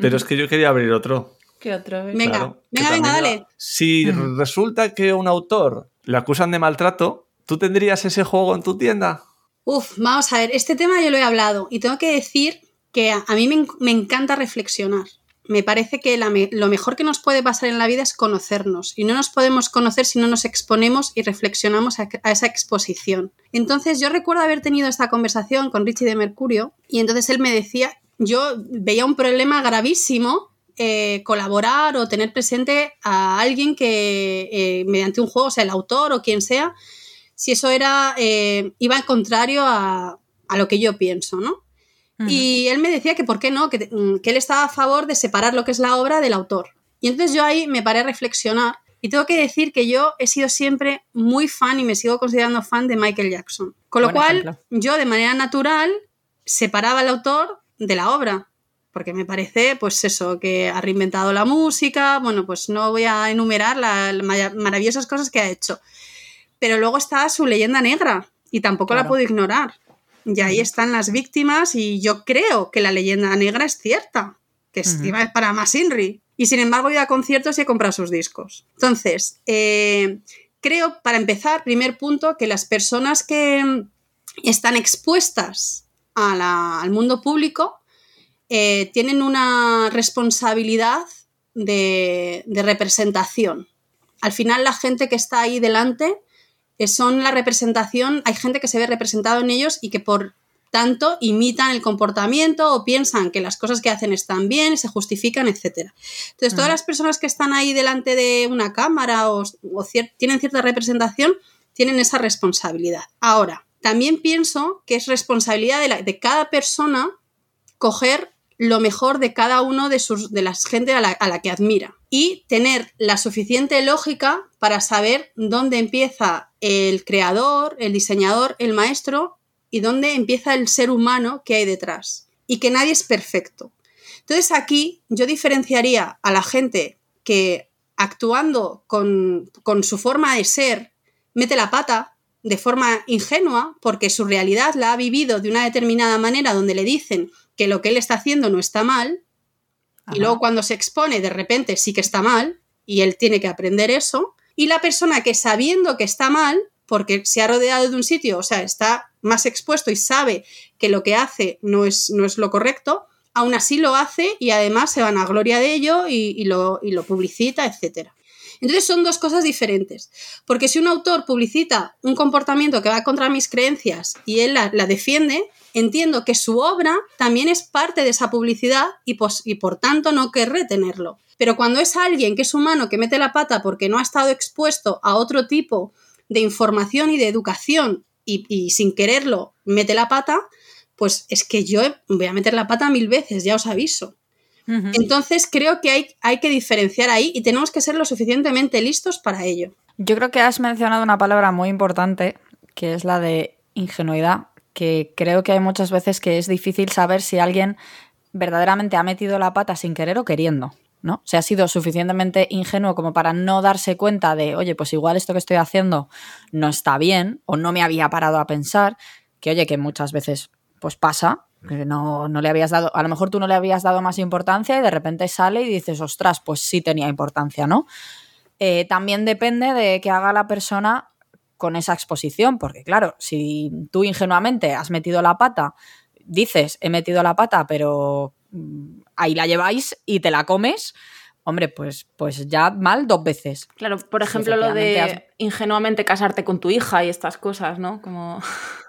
Pero es que yo quería abrir otro. ¿Qué otro? Venga, Claro, que venga, venga, también dale. Si resulta que a un autor le acusan de maltrato, ¿tú tendrías ese juego en tu tienda? Uf, vamos a ver, este tema yo lo he hablado y tengo que decir que a, a mí me, me encanta reflexionar. Me parece que la me- lo mejor que nos puede pasar en la vida es conocernos y no nos podemos conocer si no nos exponemos y reflexionamos a, a esa exposición. Entonces yo recuerdo haber tenido esta conversación con Richie de Mercurio y entonces él me decía, yo veía un problema gravísimo eh, colaborar o tener presente a alguien que eh, mediante un juego, o sea, el autor o quien sea, si eso era eh, iba en contrario a, a lo que yo pienso, ¿no? Y él me decía que por qué no, que, mm, que él estaba a favor de separar lo que es la obra del autor. Y entonces yo ahí me paré a reflexionar y tengo que decir que yo he sido siempre muy fan y me sigo considerando fan de Michael Jackson. Con lo Buen cual, ejemplo. yo de manera natural separaba al autor de la obra. Porque me parece, pues eso, que ha reinventado la música. Bueno, pues no voy a enumerar las maravillosas cosas que ha hecho. Pero luego está su leyenda negra y tampoco la puedo ignorar. Y ahí están las víctimas y yo creo que la leyenda negra es cierta, que es, Ujú. iba para más Inri. Y sin embargo he ido a conciertos y he comprado sus discos. Entonces, eh, creo, para empezar, primer punto, que las personas que están expuestas a la- al mundo público eh, tienen una responsabilidad de, de representación. Al final la gente que está ahí delante eh, son la representación, hay gente que se ve representado en ellos y que por tanto imitan el comportamiento o piensan que las cosas que hacen están bien, se justifican, etc. Entonces, todas las personas que están ahí delante de una cámara o, o cier- tienen cierta representación, tienen esa responsabilidad. Ahora, también pienso que es responsabilidad de, la- de cada persona coger lo mejor de cada uno de, sus, de las gente a la, a la que admira y tener la suficiente lógica para saber dónde empieza el creador, el diseñador, el maestro y dónde empieza el ser humano que hay detrás. Y que nadie es perfecto. Entonces aquí yo diferenciaría a la gente que actuando con, con su forma de ser, mete la pata de forma ingenua porque su realidad la ha vivido de una determinada manera donde le dicen que lo que él está haciendo no está mal y luego cuando se expone de repente sí que está mal y él tiene que aprender eso y la persona que sabiendo que está mal porque se ha rodeado de un sitio, o sea, está más expuesto y sabe que lo que hace no es, no es lo correcto, aún así lo hace y además se van a gloria de ello y, lo, y lo publicita, etc. Entonces son dos cosas diferentes. Porque si un autor publicita un comportamiento que va contra mis creencias y él la, defiende, entiendo que su obra también es parte de esa publicidad y, y por tanto no querré tenerlo. Pero cuando es alguien que es humano que mete la pata porque no ha estado expuesto a otro tipo de información y de educación y sin quererlo mete la pata, pues es que yo voy a meter la pata mil veces, ya os aviso. Entonces creo que hay, hay que diferenciar ahí y tenemos que ser lo suficientemente listos para ello. Yo creo que has mencionado una palabra muy importante, que es la de ingenuidad, que creo que hay muchas veces que es difícil saber si alguien verdaderamente ha metido la pata sin querer o queriendo. ¿no? Se ha sido suficientemente ingenuo como para no darse cuenta de, oye, pues igual esto que estoy haciendo no está bien o no me había parado a pensar, que oye, que muchas veces pues pasa, no, no le habías dado, a lo mejor tú no le habías dado más importancia y de repente sale y dices, ostras, pues sí tenía importancia, ¿no? Eh, también depende de qué haga la persona con esa exposición, porque claro, si tú ingenuamente has metido la pata, dices, he metido la pata, pero mm, ahí la lleváis y te la comes, hombre, pues, pues ya mal dos veces. Claro, por ejemplo, lo de ingenuamente casarte con tu hija y estas cosas, ¿no? Como.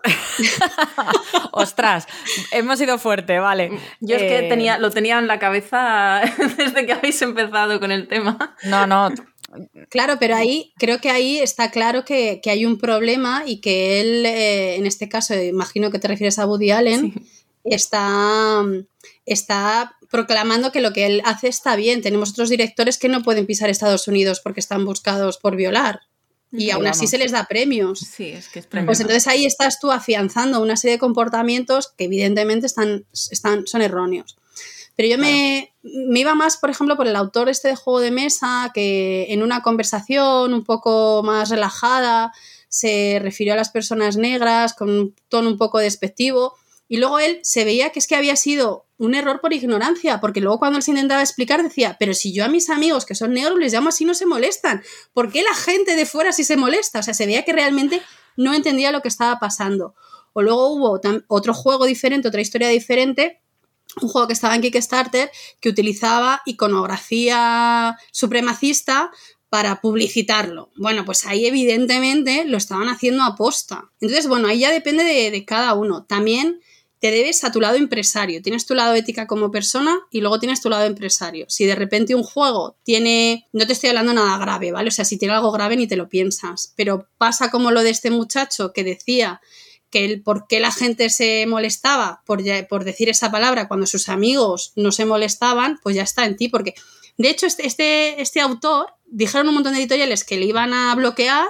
Ostras, hemos ido fuerte, vale. Yo es que eh, tenía, lo tenía en la cabeza desde que habéis empezado con el tema. No, no. Claro, pero ahí creo que ahí está claro que, hay un problema y que él, eh, en este caso, imagino que te refieres a Woody Allen, está, está proclamando que lo que él hace está bien. Tenemos otros directores que no pueden pisar Estados Unidos porque están buscados por violar. Y aún así se les da premios. Sí, es que es premio. Pues entonces ahí estás tú afianzando una serie de comportamientos que evidentemente están, están, son erróneos. Pero yo me, me, iba más, por ejemplo, por el autor este de juego de mesa, que en una conversación un poco más relajada se refirió a las personas negras con un tono un poco despectivo. Y luego él se veía que es que había sido un error por ignorancia, porque luego cuando se intentaba explicar decía, pero si yo a mis amigos que son negros les llamo así no se molestan, ¿por qué la gente de fuera sí se molesta? O sea, se veía que realmente no entendía lo que estaba pasando. O luego hubo otro juego diferente, otra historia diferente, un juego que estaba en Kickstarter que utilizaba iconografía supremacista para publicitarlo. Bueno, pues ahí evidentemente lo estaban haciendo a posta. Entonces, bueno, ahí ya depende de, de cada uno. También te debes a tu lado empresario. Tienes tu lado ética como persona y luego tienes tu lado empresario. Si de repente un juego tiene, no te estoy hablando nada grave, ¿vale? O sea, si tiene algo grave ni te lo piensas, pero pasa como lo de este muchacho que decía que por qué la gente se molestaba por, por decir esa palabra cuando sus amigos no se molestaban, pues ya está en ti, porque de hecho este, este, este autor dijeron un montón de editoriales que le iban a bloquear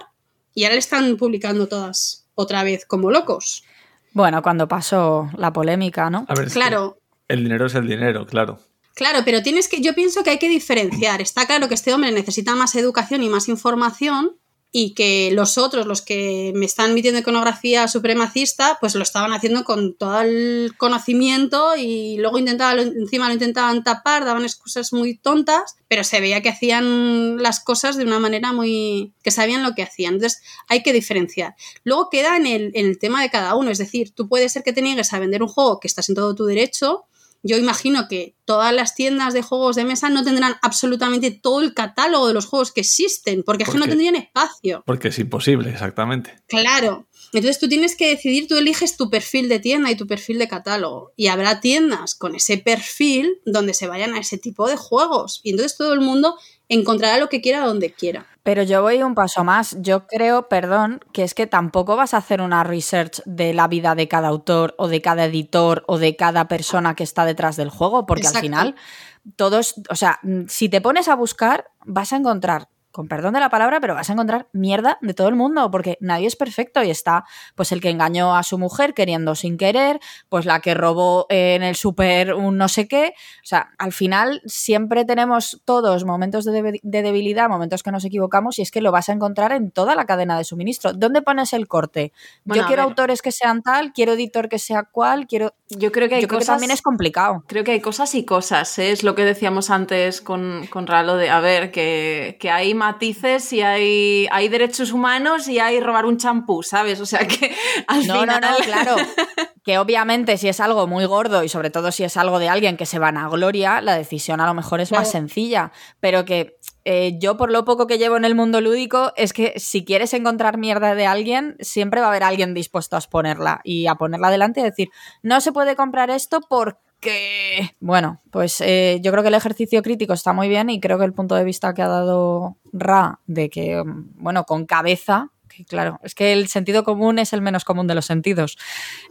y ahora le están publicando todas otra vez como locos. Bueno, cuando pasó la polémica, ¿no? A ver, claro. El dinero es el dinero, claro. Claro, pero tienes que, yo pienso que hay que diferenciar. Está claro que este hombre necesita más educación y más información, y que los otros, los que me están metiendo iconografía supremacista, pues lo estaban haciendo con todo el conocimiento y luego intentaban, encima lo intentaban tapar, daban excusas muy tontas, pero se veía que hacían las cosas de una manera muy... que sabían lo que hacían. Entonces hay que diferenciar. Luego queda en el, en el tema de cada uno, es decir, tú puedes ser que te niegues a vender un juego que estás en todo tu derecho, yo imagino que todas las tiendas de juegos de mesa no tendrán absolutamente todo el catálogo de los juegos que existen, porque, es que no tendrían espacio. Porque es imposible, exactamente. Claro. Entonces tú tienes que decidir, tú eliges tu perfil de tienda y tu perfil de catálogo. Y habrá tiendas con ese perfil donde se vayan a ese tipo de juegos. Y entonces todo el mundo encontrará lo que quiera donde quiera. Pero yo voy un paso más. Yo creo, perdón, que es que tampoco vas a hacer una research de la vida de cada autor o de cada editor o de cada persona que está detrás del juego, porque al final todos, o sea, si te pones a buscar, vas a encontrar con perdón de la palabra, pero vas a encontrar mierda de todo el mundo, porque nadie es perfecto y está pues el que engañó a su mujer queriendo sin querer, pues la que robó en el súper un no sé qué. O sea, al final siempre tenemos todos momentos de, debilidad, momentos que nos equivocamos y es que lo vas a encontrar en toda la cadena de suministro. ¿Dónde pones el corte? Yo quiero autores que sean tal, quiero editor que sea cual, quiero... Yo creo que hay cosas... también es complicado. Creo que hay cosas y cosas, ¿eh? es lo que decíamos antes con, con Ralo de, a ver, que, que hay matices y hay, hay derechos humanos y hay robar un champú, ¿sabes? O sea que al no, final... No, no, claro. que obviamente si es algo muy gordo y sobre todo si es algo de alguien que se van a gloria, la decisión a lo mejor es más sencilla. Pero que eh, yo por lo poco que llevo en el mundo lúdico es que si quieres encontrar mierda de alguien, siempre va a haber alguien dispuesto a exponerla y a ponerla delante y decir, no se puede comprar esto porque que, bueno, pues eh, yo creo que el ejercicio crítico está muy bien y creo que el punto de vista que ha dado Ra de que, bueno, con cabeza, que claro, es que el sentido común es el menos común de los sentidos,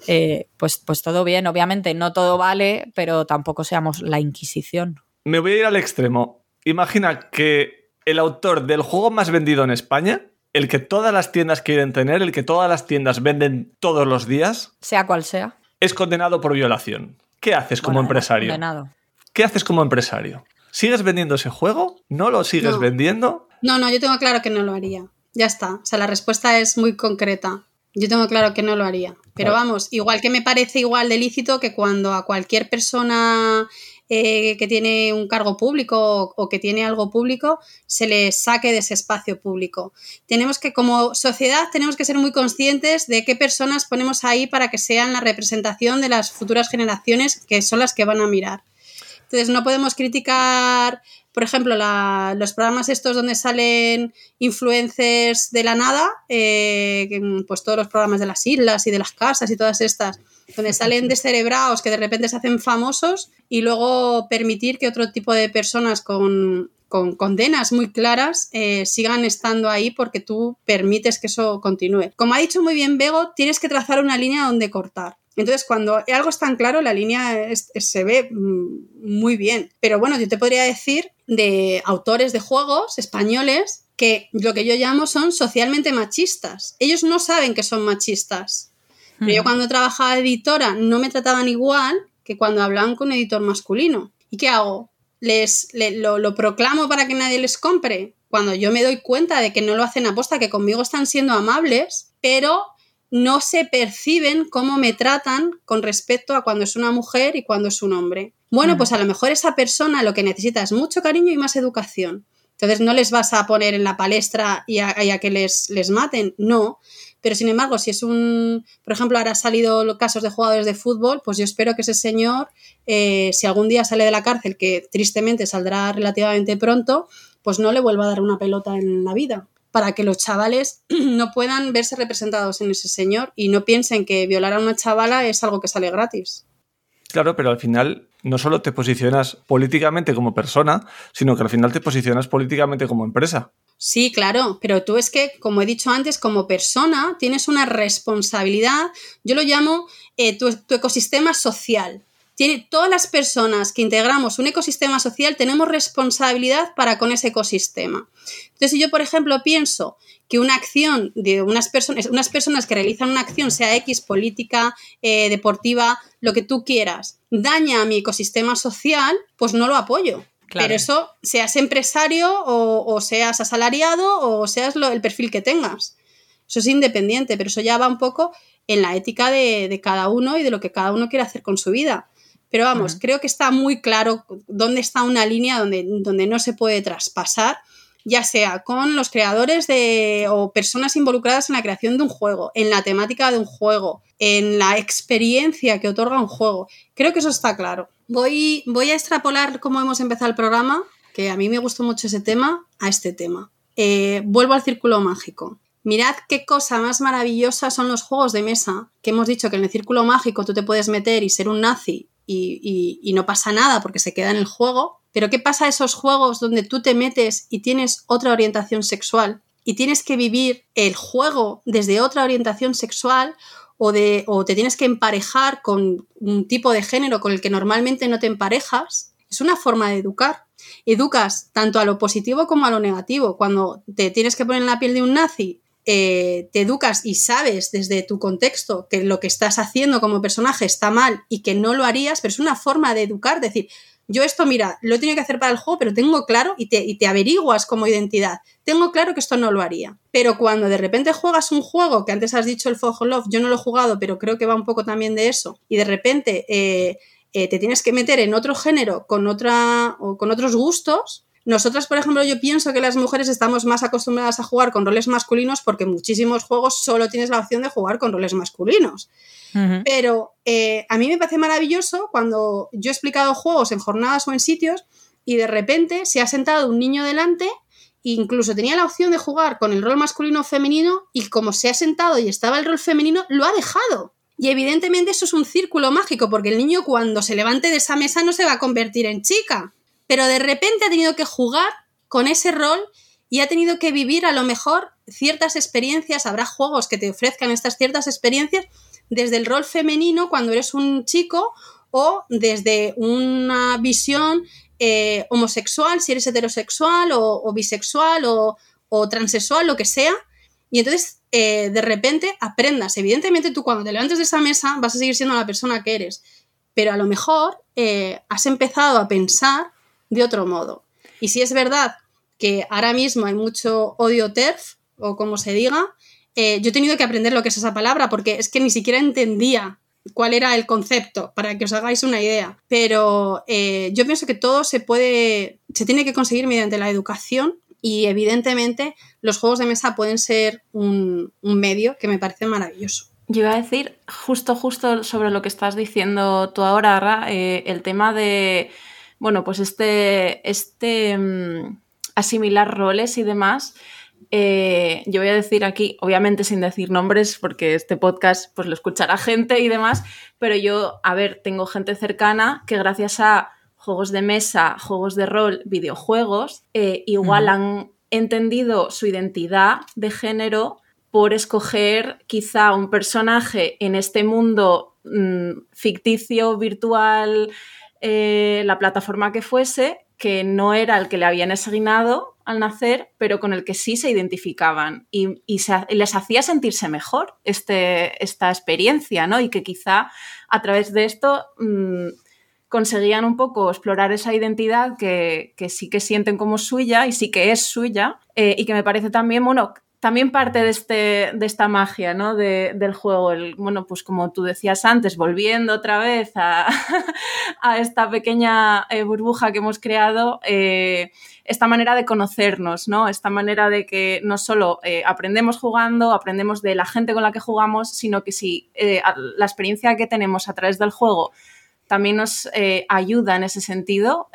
eh, pues, pues todo bien, obviamente no todo vale, pero tampoco seamos la Inquisición. Me voy a ir al extremo. Imagina que el autor del juego más vendido en España el que todas las tiendas quieren tener, el que todas las tiendas venden todos los días, sea cual sea, es condenado por violación. ¿Qué haces como empresario? ¿Qué haces como empresario? ¿Sigues vendiendo ese juego? ¿No lo sigues vendiendo? No, no, yo tengo claro que no lo haría. Ya está. O sea, la respuesta es muy concreta. Yo tengo claro que no lo haría. Pero vamos, igual que me parece igual de lícito que cuando a cualquier persona eh, que tiene un cargo público o, que tiene algo público se le saque de ese espacio público. Tenemos que, como sociedad, tenemos que ser muy conscientes de qué personas ponemos ahí para que sean la representación de las futuras generaciones que son las que van a mirar. Entonces, no podemos criticar por ejemplo, los programas estos donde salen influencers de la nada, eh, pues todos los programas de las islas y de las casas y todas estas, donde salen descerebrados que de repente se hacen famosos y luego permitir que otro tipo de personas con, condenas muy claras eh, sigan estando ahí porque tú permites que eso continúe. Como ha dicho muy bien Bego, tienes que trazar una línea donde cortar. Entonces, cuando algo es tan claro, la línea se ve mm, muy bien. Pero bueno, yo te podría decir de autores de juegos españoles que lo que yo llamo son socialmente machistas. Ellos no saben que son machistas. Pero yo cuando trabajaba editora no me trataban igual que cuando hablaban con un editor masculino. ¿Y qué hago? ¿Les, lo, lo, proclamo para que nadie les compre? Cuando yo me doy cuenta de que no lo hacen aposta, que conmigo están siendo amables, pero no se perciben cómo me tratan con respecto a cuando es una mujer y cuando es un hombre. Bueno, pues a lo mejor esa persona lo que necesita es mucho cariño y más educación. Entonces no les vas a poner en la palestra y a, que les, les, maten, no. Pero sin embargo, si es un, por ejemplo, ahora han salido casos de jugadores de fútbol, pues yo espero que ese señor, eh, si algún día sale de la cárcel, que tristemente saldrá relativamente pronto, pues no le vuelva a dar una pelota en la vida para que los chavales no puedan verse representados en ese señor y no piensen que violar a una chavala es algo que sale gratis. Claro, pero al final no solo te posicionas políticamente como persona, sino que al final te posicionas políticamente como empresa. Sí, claro, pero tú es que, como he dicho antes, como persona tienes una responsabilidad, yo lo llamo eh, tu, ecosistema social tiene, todas las personas que integramos un ecosistema social tenemos responsabilidad para con ese ecosistema. Entonces, si yo, por ejemplo, pienso que una acción de unas personas, unas personas que realizan una acción, sea X, política, eh, deportiva, lo que tú quieras, daña a mi ecosistema social, pues no lo apoyo. Pero eso, seas empresario o, seas asalariado o seas el perfil que tengas. Eso es independiente, pero eso ya va un poco en la ética de, de, cada uno y de lo que cada uno quiere hacer con su vida. Pero vamos, creo que está muy claro dónde está una línea donde, donde no se puede traspasar, ya sea con los creadores de, o personas involucradas en la creación de un juego, en la temática de un juego, en la experiencia que otorga un juego. Creo que eso está claro. Voy, voy a extrapolar cómo hemos empezado el programa, que a mí me gustó mucho ese tema, a este tema. Eh, vuelvo al círculo mágico. Mirad qué cosa más maravillosa son los juegos de mesa, que hemos dicho que en el círculo mágico tú te puedes meter y ser un nazi y, no pasa nada porque se queda en el juego. Pero ¿qué pasa a esos juegos donde tú te metes y tienes otra orientación sexual y tienes que vivir el juego desde otra orientación sexual o, de, o te tienes que emparejar con un tipo de género con el que normalmente no te emparejas? Es una forma de educar. educas tanto a lo positivo como a lo negativo. Cuando te tienes que poner en la piel de un nazi, eh, te educas y sabes desde tu contexto que lo que estás haciendo como personaje está mal y que no lo harías, pero es una forma de educar, decir, yo esto, mira, lo he tenido que hacer para el juego, pero tengo claro y te, y te averiguas como identidad. Tengo claro que esto no lo haría. Pero cuando de repente juegas un juego, que antes has dicho el Fog Love, yo no lo he jugado, pero creo que va un poco también de eso, y de repente eh, eh, te tienes que meter en otro género con, otra, o con otros gustos, nosotras, por ejemplo, yo pienso que las mujeres estamos más acostumbradas a jugar con roles masculinos porque en muchísimos juegos solo tienes la opción de jugar con roles masculinos. Pero eh, a mí me parece maravilloso cuando yo he explicado juegos en jornadas o en sitios y de repente se ha sentado un niño delante incluso tenía la opción de jugar con el rol masculino o femenino y como se ha sentado y estaba el rol femenino, lo ha dejado. Y evidentemente eso es un círculo mágico porque el niño cuando se levante de esa mesa no se va a convertir en chica pero de repente ha tenido que jugar con ese rol y ha tenido que vivir a lo mejor ciertas experiencias, habrá juegos que te ofrezcan estas ciertas experiencias desde el rol femenino cuando eres un chico o desde una visión eh, homosexual, si eres heterosexual o, bisexual o, transexual, lo que sea. Y entonces, eh, de repente, aprendas. Evidentemente, tú cuando te levantes de esa mesa vas a seguir siendo la persona que eres, pero a lo mejor eh, has empezado a pensar de otro modo. Y si es verdad que ahora mismo hay mucho odio TERF, o como se diga, eh, yo he tenido que aprender lo que es esa palabra porque es que ni siquiera entendía cuál era el concepto, para que os hagáis una idea. Pero eh, yo pienso que todo se puede, se tiene que conseguir mediante la educación y evidentemente los juegos de mesa pueden ser un, medio que me parece maravilloso. Yo iba a decir justo, justo sobre lo que estás diciendo tú ahora, eh, el tema de bueno, pues este, este mm, asimilar roles y demás. Eh, yo voy a decir aquí, obviamente sin decir nombres, porque este podcast pues lo escuchará gente y demás, pero yo, a ver, tengo gente cercana que gracias a juegos de mesa, juegos de rol, videojuegos, eh, igual han entendido su identidad de género por escoger quizá un personaje en este mundo mm, ficticio, virtual, eh, la plataforma que fuese, que no era el que le habían asignado al nacer, pero con el que sí se identificaban y, les hacía sentirse mejor este, esta experiencia, ¿no? Y que quizá a través de esto mm, conseguían un poco explorar esa identidad que, sí que sienten como suya y sí que es suya eh, y que me parece también, bueno, también parte de, este, de esta magia ¿no? del juego. El, bueno, pues como tú decías antes, volviendo otra vez a, esta pequeña eh, burbuja que hemos creado, eh, esta manera de conocernos, ¿no? esta manera de que no solo eh, aprendemos jugando, aprendemos de la gente con la que jugamos, sino que si la experiencia que tenemos a través del juego también nos ayuda en ese sentido,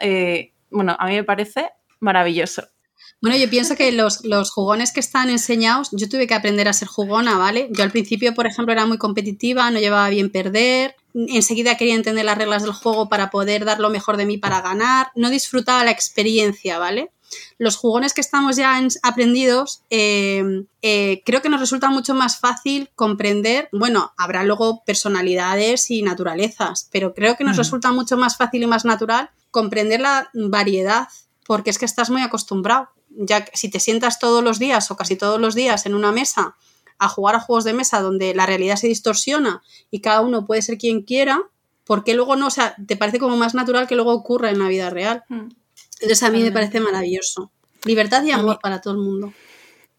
bueno, a mí me parece maravilloso. Bueno, yo pienso que los, jugones que están enseñados, yo tuve que aprender a ser jugona, ¿vale? Yo al principio, por ejemplo, era muy competitiva, no llevaba bien perder, enseguida quería entender las reglas del juego para poder dar lo mejor de mí para ganar, no disfrutaba la experiencia, ¿vale? Los jugones que estamos ya aprendidos, em, eh, creo que nos resulta mucho más fácil comprender, bueno, habrá luego personalidades y naturalezas, pero creo que nos resulta mucho más fácil y más natural comprender la variedad porque es que estás muy acostumbrado ya si te sientas todos los días o casi todos los días en una mesa a jugar a juegos de mesa donde la realidad se distorsiona y cada uno puede ser quien quiera, ¿por qué luego no? O sea, te parece como más natural que luego ocurra en la vida real. Hmm. Entonces a mí me parece maravilloso. Libertad y amor para todo el mundo.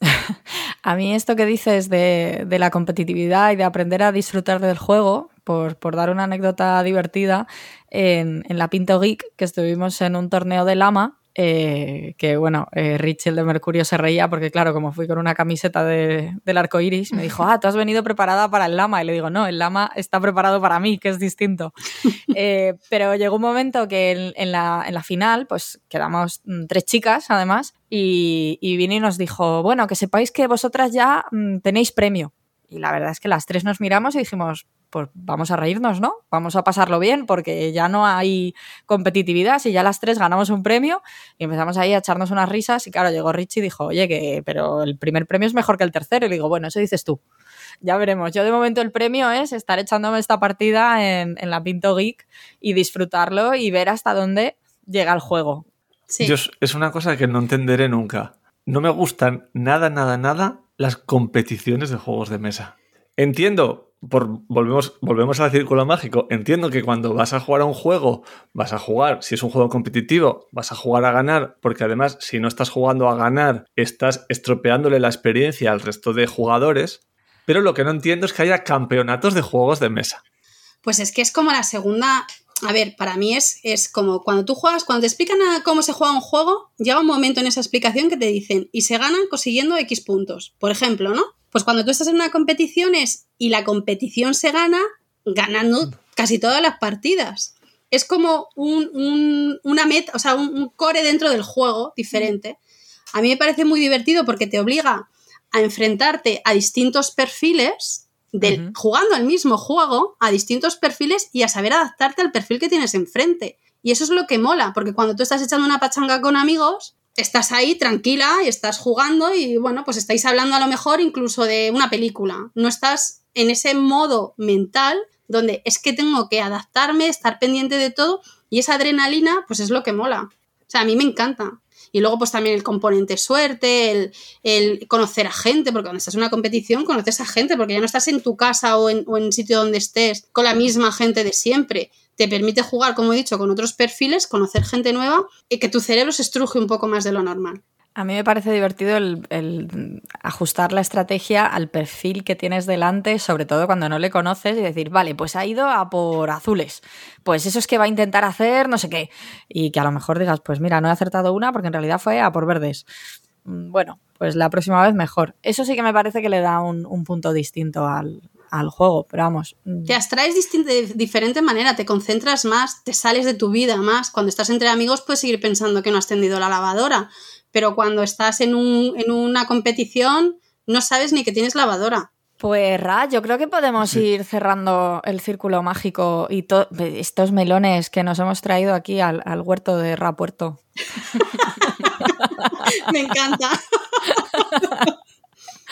a mí esto que dices de, la competitividad y de aprender a disfrutar del juego, por, dar una anécdota divertida, en, en la Pinto Geek, que estuvimos en un torneo de lama, eh, que bueno, eh, Richel de Mercurio se reía porque claro, como fui con una camiseta del arco iris, me dijo, ah, tú has venido preparada para el lama. Y le digo, no, el lama está preparado para mí, que es distinto. Eh, pero llegó un momento que en, la, final, pues quedamos mm, tres chicas además, y, y vino y nos dijo, bueno, que sepáis que vosotras ya mm, tenéis premio. Y la verdad es que las tres nos miramos y dijimos, pues vamos a reírnos, ¿no? Vamos a pasarlo bien porque ya no hay competitividad, si ya las tres ganamos un premio y empezamos ahí a echarnos unas risas y claro, llegó Richie y dijo, oye, que pero el primer premio es mejor que el tercero y le digo, bueno, eso dices tú. Ya veremos. Yo de momento el premio es estar echándome esta partida en, en la Pinto Geek y disfrutarlo y ver hasta dónde llega el juego. Sí. Yo es- es una cosa que no entenderé nunca. No me gustan nada, nada, nada las competiciones de juegos de mesa. Entiendo, por, volvemos, volvemos al círculo mágico, entiendo que cuando vas a jugar a un juego, vas a jugar, si es un juego competitivo, vas a jugar a ganar, porque además si no estás jugando a ganar, estás estropeándole la experiencia al resto de jugadores. Pero lo que no entiendo es que haya campeonatos de juegos de mesa. Pues es que es como la segunda. A ver, para mí es, es como cuando tú juegas, cuando te explican cómo se juega un juego, llega un momento en esa explicación que te dicen y se ganan consiguiendo X puntos. Por ejemplo, ¿no? Pues cuando tú estás en una competición es y la competición se gana ganando casi todas las partidas. Es como un, un- una meta, o sea, un, un core dentro del juego diferente. A mí me parece muy divertido porque te obliga a enfrentarte a distintos perfiles del, jugando al mismo juego, a distintos perfiles y a saber adaptarte al perfil que tienes enfrente. Y eso es lo que mola, porque cuando tú estás echando una pachanga con amigos, estás ahí tranquila y estás jugando y bueno, pues estáis hablando a lo mejor incluso de una película. No estás en ese modo mental donde es que tengo que adaptarme, estar pendiente de todo y esa adrenalina pues es lo que mola. O sea, a mí me encanta. Y luego pues también el componente suerte, el, conocer a gente, porque cuando estás en una competición conoces a gente, porque ya no estás en tu casa o en, o en sitio donde estés con la misma gente de siempre. Te permite jugar, como he dicho, con otros perfiles, conocer gente nueva y que tu cerebro se estruje un poco más de lo normal. A mí me parece divertido el, ajustar la estrategia al perfil que tienes delante, sobre todo cuando no le conoces, y decir, vale, pues ha ido a por azules. Pues eso es que va a intentar hacer no sé qué. Y que a lo mejor digas, pues mira, no he acertado una porque en realidad fue a por verdes. Mm, Bueno, pues la próxima vez mejor. Eso sí que me parece que le da un punto distinto al, al juego, pero vamos. mm, Te abstraes de diferente manera, te concentras más, te sales de tu vida más. Cuando estás entre amigos puedes seguir pensando que no has tendido la lavadora, pero cuando estás en, un- en una competición no sabes ni que tienes lavadora. Pues Ra, yo creo que podemos ir cerrando el círculo mágico y to- estos melones que nos hemos traído aquí al, al huerto de Ra Puerto. Me encanta.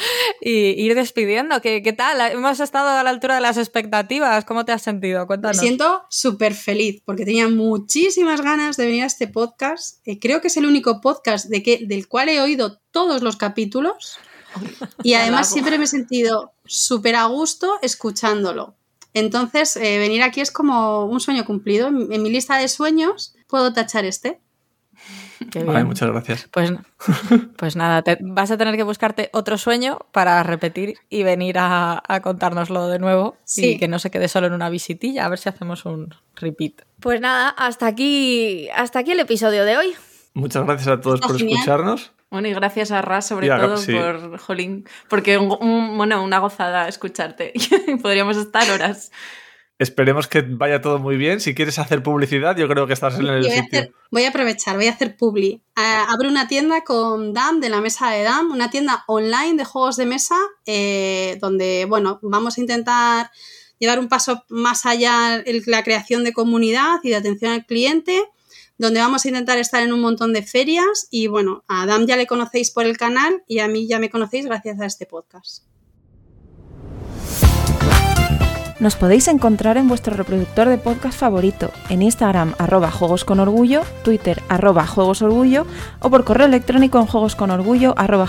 Y ir despidiendo. ¿Qué, ¿Qué tal? Hemos estado a la altura de las expectativas. ¿Cómo te has sentido? Me Cuéntanos. siento súper feliz porque tenía muchísimas ganas de venir a este podcast. Eh, creo que es el único podcast de que, del cual he oído todos los capítulos y además siempre me he sentido súper a gusto escuchándolo. Entonces, eh, venir aquí es como un sueño cumplido. En, en mi lista de sueños puedo tachar este. Qué bien. Ay, muchas gracias. Pues, pues nada, te- vas a tener que buscarte otro sueño para repetir y venir a, a contárnoslo de nuevo Sí. y que no se quede solo en una visitilla, a ver si hacemos un repeat. Pues nada, hasta aquí, hasta aquí el episodio de hoy. Muchas gracias a todos Está por genial. escucharnos. Bueno, y gracias a Ras sobre a- todo sí. por Jolín, porque un- un- bueno, una gozada escucharte. Podríamos estar horas. Esperemos que vaya todo muy bien. Si quieres hacer publicidad, yo creo que estás en el voy, a sitio. hacer- voy a aprovechar, voy a hacer publi. Ah, abro una tienda con DAM, de la mesa de DAM, una tienda online de juegos de mesa, eh, donde, bueno, vamos a intentar llevar un paso más allá en la creación de comunidad y de atención al cliente, donde vamos a intentar estar en un montón de ferias y, bueno, a DAM ya le conocéis por el canal y a mí ya me conocéis gracias a este podcast. Nos podéis encontrar en vuestro reproductor de podcast favorito, en Instagram arroba juegos con orgullo, Twitter arroba juegos orgullo o por correo electrónico en juegosconorgullo arroba.